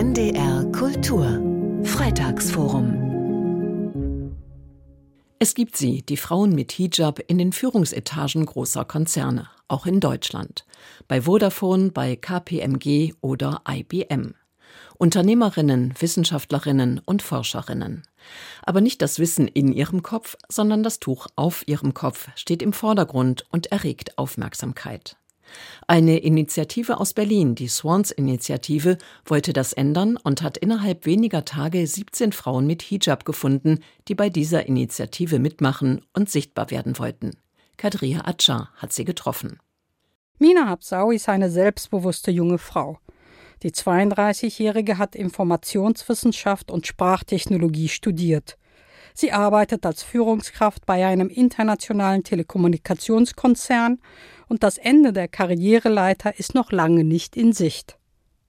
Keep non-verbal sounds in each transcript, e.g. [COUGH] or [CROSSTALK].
NDR Kultur Freitagsforum es gibt sie, die Frauen mit Hijab, in den Führungsetagen großer Konzerne, auch in Deutschland. Bei Vodafone, bei KPMG oder IBM. Unternehmerinnen, Wissenschaftlerinnen und Forscherinnen. Aber nicht das Wissen in ihrem Kopf, sondern das Tuch auf ihrem Kopf steht im Vordergrund und erregt Aufmerksamkeit. Eine Initiative aus Berlin, die Swans-Initiative, wollte das ändern und hat innerhalb weniger Tage 17 Frauen mit Hijab gefunden, die bei dieser Initiative mitmachen und sichtbar werden wollten. Kadria Acha hat sie getroffen. Mina Habsau ist eine selbstbewusste junge Frau. Die 32-Jährige hat Informationswissenschaft und Sprachtechnologie studiert. Sie arbeitet als Führungskraft bei einem internationalen Telekommunikationskonzern und das Ende der Karriereleiter ist noch lange nicht in Sicht.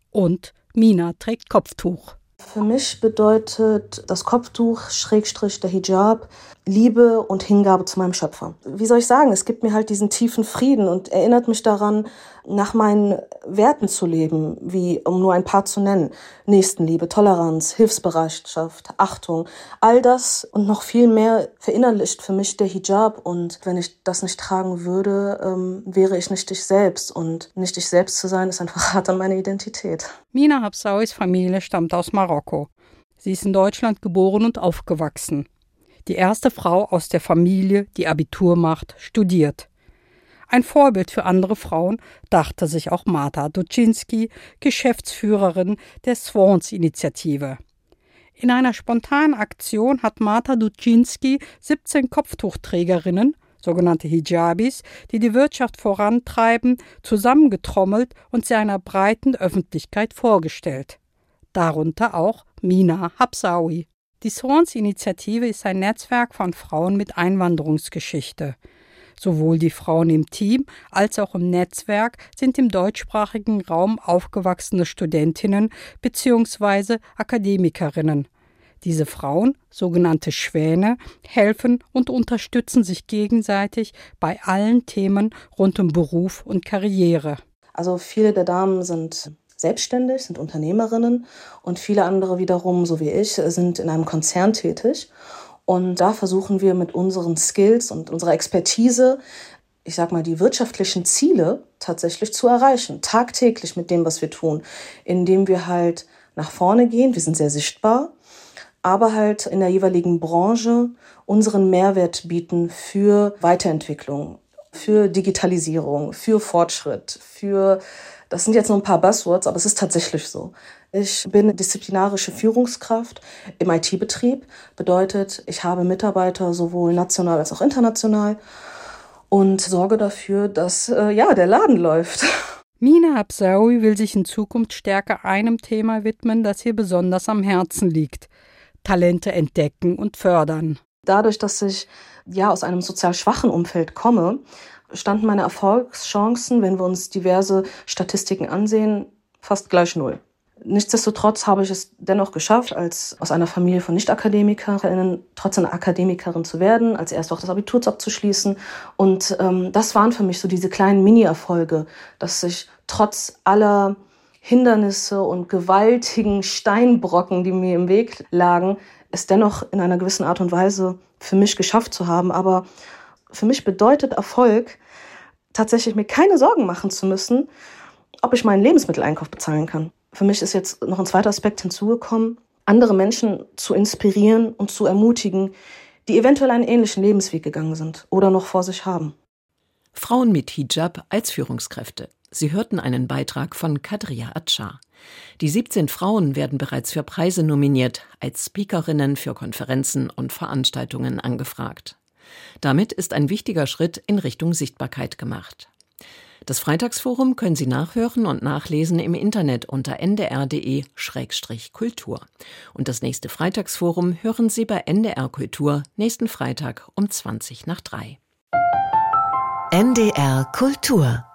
Und Mina trägt Kopftuch. Für mich bedeutet das Kopftuch, Schrägstrich der Hijab, Liebe und Hingabe zu meinem Schöpfer. Wie soll ich sagen, es gibt mir halt diesen tiefen Frieden und erinnert mich daran, nach meinen Werten zu leben, wie, um nur ein paar zu nennen, Nächstenliebe, Toleranz, Hilfsbereitschaft, Achtung, all das und noch viel mehr verinnerlicht für mich der Hijab und wenn ich das nicht tragen würde, ähm, wäre ich nicht ich selbst und nicht ich selbst zu sein, ist einfach [LAUGHS] hart an meine Identität. Mina Habsauis Familie stammt aus Marokko. Sie ist in Deutschland geboren und aufgewachsen die erste Frau aus der Familie, die Abitur macht, studiert. Ein Vorbild für andere Frauen dachte sich auch Marta Duczynski, Geschäftsführerin der Swans-Initiative. In einer spontanen Aktion hat Marta Duczynski 17 Kopftuchträgerinnen, sogenannte Hijabis, die die Wirtschaft vorantreiben, zusammengetrommelt und sie einer breiten Öffentlichkeit vorgestellt. Darunter auch Mina Habsawi. Die Swans-Initiative ist ein Netzwerk von Frauen mit Einwanderungsgeschichte. Sowohl die Frauen im Team als auch im Netzwerk sind im deutschsprachigen Raum aufgewachsene Studentinnen bzw. Akademikerinnen. Diese Frauen, sogenannte Schwäne, helfen und unterstützen sich gegenseitig bei allen Themen rund um Beruf und Karriere. Also viele der Damen sind selbstständig, sind Unternehmerinnen und viele andere wiederum, so wie ich, sind in einem Konzern tätig. Und da versuchen wir mit unseren Skills und unserer Expertise, ich sag mal, die wirtschaftlichen Ziele tatsächlich zu erreichen, tagtäglich mit dem, was wir tun, indem wir halt nach vorne gehen. Wir sind sehr sichtbar, aber halt in der jeweiligen Branche unseren Mehrwert bieten für Weiterentwicklung, für Digitalisierung, für Fortschritt, für das sind jetzt nur ein paar Buzzwords, aber es ist tatsächlich so. Ich bin disziplinarische Führungskraft im IT-Betrieb. Bedeutet, ich habe Mitarbeiter sowohl national als auch international und sorge dafür, dass äh, ja der Laden läuft. [LAUGHS] Mina Absaoui will sich in Zukunft stärker einem Thema widmen, das ihr besonders am Herzen liegt. Talente entdecken und fördern. Dadurch, dass ich ja aus einem sozial schwachen Umfeld komme, standen meine Erfolgschancen, wenn wir uns diverse Statistiken ansehen, fast gleich null. Nichtsdestotrotz habe ich es dennoch geschafft, als aus einer Familie von Nicht-Akademikerinnen trotzdem Akademikerin zu werden, als erst auch das Abitur abzuschließen. Und ähm, das waren für mich so diese kleinen Mini-Erfolge, dass ich trotz aller Hindernisse und gewaltigen Steinbrocken, die mir im Weg lagen, es dennoch in einer gewissen Art und Weise für mich geschafft zu haben. Aber für mich bedeutet Erfolg, tatsächlich mir keine Sorgen machen zu müssen, ob ich meinen Lebensmitteleinkauf bezahlen kann. Für mich ist jetzt noch ein zweiter Aspekt hinzugekommen, andere Menschen zu inspirieren und zu ermutigen, die eventuell einen ähnlichen Lebensweg gegangen sind oder noch vor sich haben. Frauen mit Hijab als Führungskräfte. Sie hörten einen Beitrag von Kadria Atscha. Die 17 Frauen werden bereits für Preise nominiert, als Speakerinnen für Konferenzen und Veranstaltungen angefragt. Damit ist ein wichtiger Schritt in Richtung Sichtbarkeit gemacht. Das Freitagsforum können Sie nachhören und nachlesen im Internet unter ndr.de-kultur. Und das nächste Freitagsforum hören Sie bei NDR Kultur nächsten Freitag um 20 nach 3. NDR Kultur